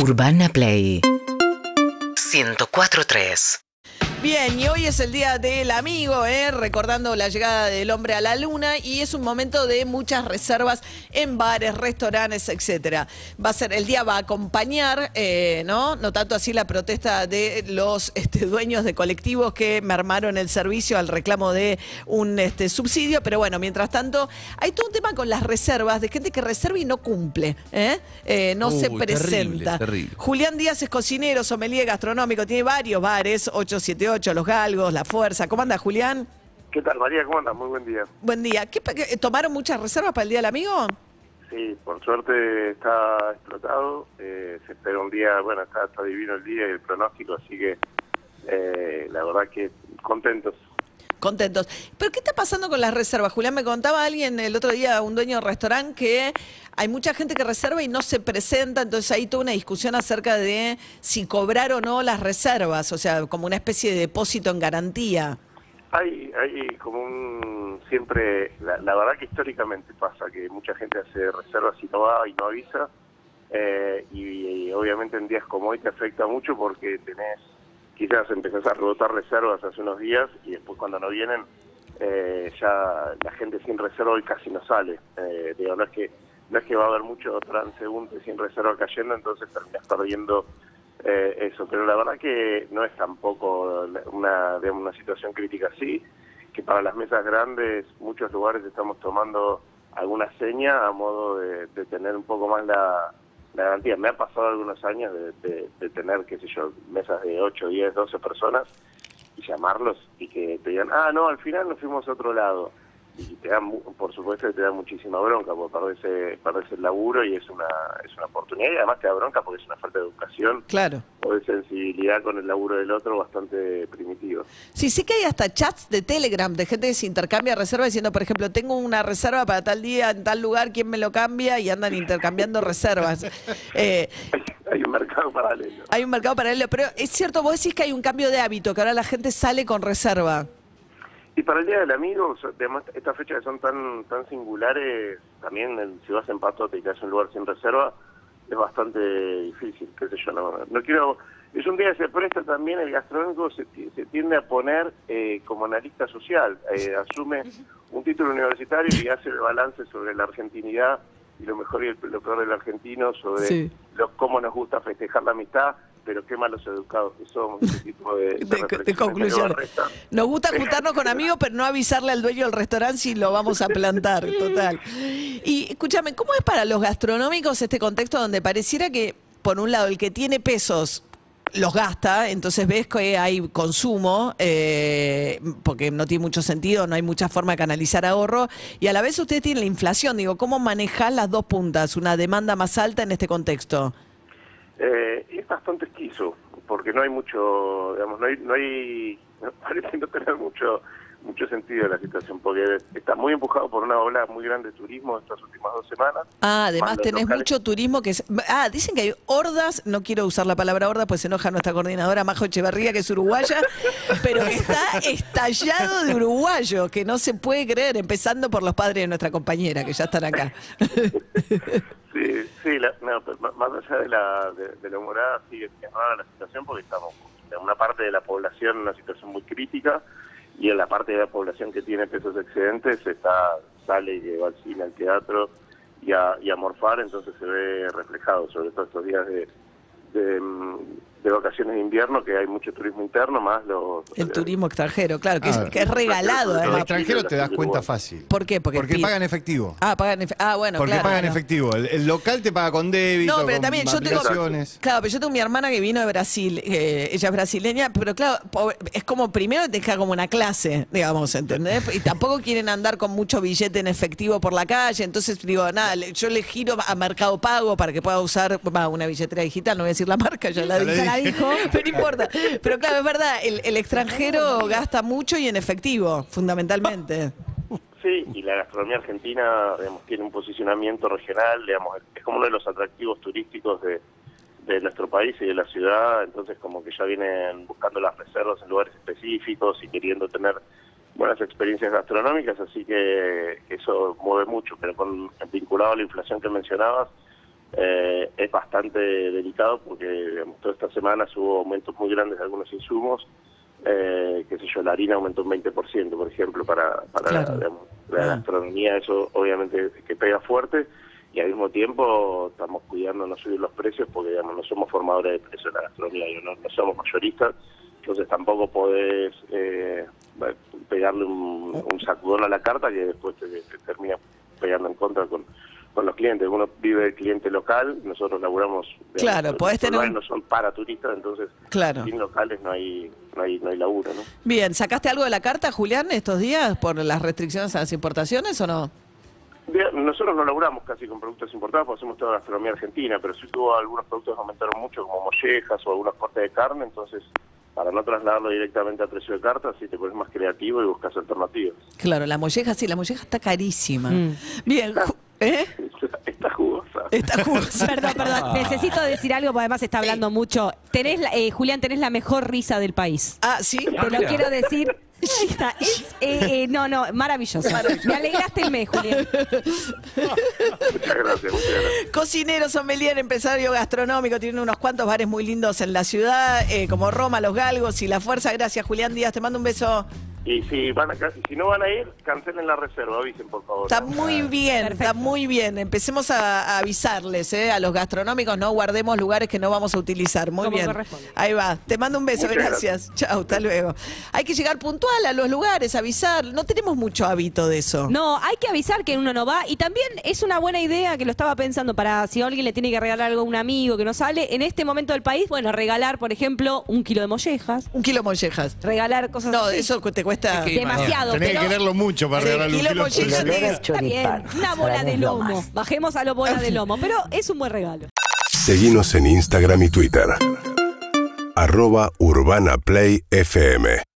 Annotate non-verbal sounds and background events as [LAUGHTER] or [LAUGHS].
Urbana Play. 104.3 Bien, y hoy es el día del amigo, ¿eh? recordando la llegada del hombre a la luna y es un momento de muchas reservas en bares, restaurantes, etcétera. Va a ser el día va a acompañar, eh, ¿no? No tanto así la protesta de los este, dueños de colectivos que mermaron el servicio al reclamo de un este, subsidio, pero bueno, mientras tanto hay todo un tema con las reservas de gente que reserva y no cumple, ¿eh? No se terrible, presenta. terrible. Julián Díaz es cocinero, sommelier gastronómico, tiene varios bares, 878, Los Galgos, La Fuerza. ¿Cómo anda, Julián? ¿Qué tal, María? ¿Cómo andas? Muy buen día. Buen día. ¿Qué, pa- qué- ¿Tomaron muchas reservas para el Día del Amigo? Sí, por suerte está explotado. eh, se espera un día, bueno, está, está divino el día y el pronóstico, así que eh, la verdad que contentos. Contentos. ¿Pero qué está pasando con las reservas? Julián, me contaba alguien el otro día, un dueño de restaurante, que hay mucha gente que reserva y no se presenta, entonces hay toda una discusión acerca de si cobrar o no las reservas, o sea, como una especie de depósito en garantía. Hay, hay como un, siempre, la, la verdad que históricamente pasa que mucha gente hace reservas y no va y no avisa, eh, y obviamente en días como hoy te afecta mucho porque tenés, quizás empezás a rebotar reservas hace unos días y después cuando no vienen, eh, ya la gente sin reserva hoy casi no sale. Eh, digo, no es que no es que va a haber mucho transeúnte sin reserva cayendo, entonces terminas perdiendo eh, eso. Pero la verdad que no es tampoco una, situación crítica así, que para las mesas grandes muchos lugares estamos tomando alguna seña a modo de, de tener un poco más la, la garantía. Me ha pasado algunos años de, de- tener, qué sé yo, mesas de 8, 10, 12 personas y llamarlos y que te digan, ah, no, al final nos fuimos a otro lado. Y te dan, mu- por supuesto, que te da muchísima bronca porque perdés, perdés el laburo y es una, es una oportunidad y además te da bronca porque es una falta de educación Claro. o de sensibilidad con el laburo del otro bastante primitivo. Sí, sí que hay hasta chats de Telegram de gente que se intercambia reservas diciendo, por ejemplo, tengo una reserva para tal día en tal lugar, ¿quién me lo cambia? Y andan intercambiando reservas. [LAUGHS] Eh, hay un mercado paralelo. hay un mercado paralelo, pero es cierto, vos decís que hay un cambio de hábito, que ahora la gente sale con reserva. Y para el Día del Amigo, además, estas fechas que son tan tan singulares, también el- si vas en Patote y te haces un lugar sin reserva, es bastante difícil, qué sé yo, no, no quiero... Es un día que se presta también, el gastronómico se tiende a poner eh, como analista social, eh, asume un título universitario y hace el balance sobre la argentinidad y lo mejor y el- lo peor del argentino, sobre Sí. lo, cómo nos gusta festejar la amistad, pero qué malos educados que somos, ese tipo de, de [LAUGHS] De, restan. Nos gusta juntarnos con amigos, pero no avisarle al dueño del restaurante si lo vamos a plantar, total. Y escúchame, ¿cómo es para los gastronómicos este contexto donde pareciera que, por un lado, el que tiene pesos los gasta, entonces ves que hay consumo, eh, porque no tiene mucho sentido, no hay mucha forma de canalizar ahorro, y a la vez usted tiene la inflación, digo, ¿cómo manejar las dos puntas, una demanda más alta en este contexto? Eh, es bastante esquizo, porque no hay mucho, digamos, no hay, no hay, [LAUGHS] parece no tener mucho mucho sentido la situación, porque está muy empujado por una ola muy grande de turismo estas últimas dos semanas. Ah, además tenés locales. mucho turismo que es... Ah, dicen que hay hordas, no quiero usar la palabra horda, pues se enoja nuestra coordinadora Majo Echeverría, que es uruguaya, [LAUGHS] pero que está estallado de uruguayo, que no se puede creer, empezando por los padres de nuestra compañera, que ya están acá. [LAUGHS] Sí, sí, la- no, más- allá de la, de, la humorada, sí, es es rara la situación porque estamos en una parte de la población en una situación muy crítica y en la parte de la población que tiene pesos excedentes está sale y va al cine, al teatro y a, y a morfar, entonces se ve reflejado, sobre todo estos días de, de, mm, de vacaciones de invierno, que hay mucho turismo interno, más los... El turismo extranjero, claro, que, es, Ah. que es regalado. El además. extranjero te das cuenta fácil. ¿Por qué? Porque, Porque pagan efectivo. Ah, pagan Ah, bueno, Porque claro. pagan efectivo. El, el local te paga con débito, No, pero con también yo tengo. Claro, pero yo tengo mi hermana que vino de Brasil. eh, ella es brasileña, pero claro, es como primero te deja como una clase, digamos, ¿entendés? Y tampoco quieren andar con mucho billete en efectivo por la calle. Entonces, digo, nada, yo le giro a Mercado Pago para que pueda usar una billetera digital. No voy a decir la marca, Ya la dije. Dije. La dijo. [LAUGHS] Pero no importa. Pero claro, es verdad, el, el extranjero gasta mucho y en efectivo, fundamentalmente. Sí, y la gastronomía argentina digamos, tiene un posicionamiento regional, digamos, es como uno de los atractivos turísticos de, de nuestro país y de la ciudad, entonces como que ya vienen buscando las reservas en lugares específicos y queriendo tener buenas experiencias gastronómicas, así que eso mueve mucho, pero con vinculado a la inflación que mencionabas, eh, es bastante delicado porque digamos, toda esta semana hubo aumentos muy grandes de algunos insumos, eh, qué sé yo, la harina aumentó un 20%, por ejemplo, para, para Claro. la, digamos, la gastronomía, eso obviamente que pega fuerte, y al mismo tiempo estamos cuidando no subir los precios porque digamos no somos formadores de precios de la gastronomía, no, no somos mayoristas, entonces tampoco podés eh, pegarle un, un sacudón a la carta que después te, te termina pegando en contra con, con los clientes. Uno vive el cliente local, nosotros laburamos... digamos, Claro, los podés tener no son para turistas, entonces Claro. sin locales no hay, no hay, no hay laburo, ¿no? Bien, ¿sacaste algo de la carta, Julián, estos días por las restricciones a las importaciones o no? Nosotros no laburamos casi con productos importados porque hacemos toda la gastronomía argentina, pero sí tuvo algunos productos que aumentaron mucho, como mollejas o algunos cortes de carne, entonces para no trasladarlo directamente a precio de carta, sí te pones más creativo y buscas alternativas. Claro, la molleja, sí, la molleja está carísima. Mm. Bien, ju- ¿eh? Está jugosa. Está jugosa. Perdón, perdón. Necesito decir algo porque además está hablando mucho. Tenés, la- eh, Julián, tenés la mejor risa del país. Ah, sí. Te lo quiero decir. [LAUGHS] Ahí está. Es, eh, eh, no, no, maravilloso. Me alegraste el mes, Julián. Muchas gracias, muchas gracias. Cocinero, sommelier, empresario gastronómico, tiene unos cuantos bares muy lindos en la ciudad, eh, como Roma, Los Galgos y La Fuerza. Gracias, Julián Díaz. Te mando un beso. Y si, van a, si no van a ir, cancelen la reserva, avisen por favor. Está muy bien, está muy bien. Empecemos a, a avisarles eh, a los gastronómicos, no guardemos lugares que no vamos a utilizar. Muy bien. Ahí va. Te mando un beso, Muchas gracias. Chao, hasta luego. Hay que llegar puntual a los lugares, avisar. No tenemos mucho hábito de eso. No, hay que avisar que uno no va. Y también es una buena idea que lo estaba pensando para si alguien le tiene que regalar algo a un amigo que no sale. En este momento del país, bueno, regalar, por ejemplo, un kilo de mollejas. Un kilo mollejas. Regalar cosas No, así. eso te cuesta. Demasiado. Tenés pero- que quererlo mucho para Sí, regalarle un kilo Está bien, una bola de lomo. Bajemos a la bola de lomo, pero es un buen regalo. Seguinos en Instagram y Twitter. Arroba Urbana Play FM.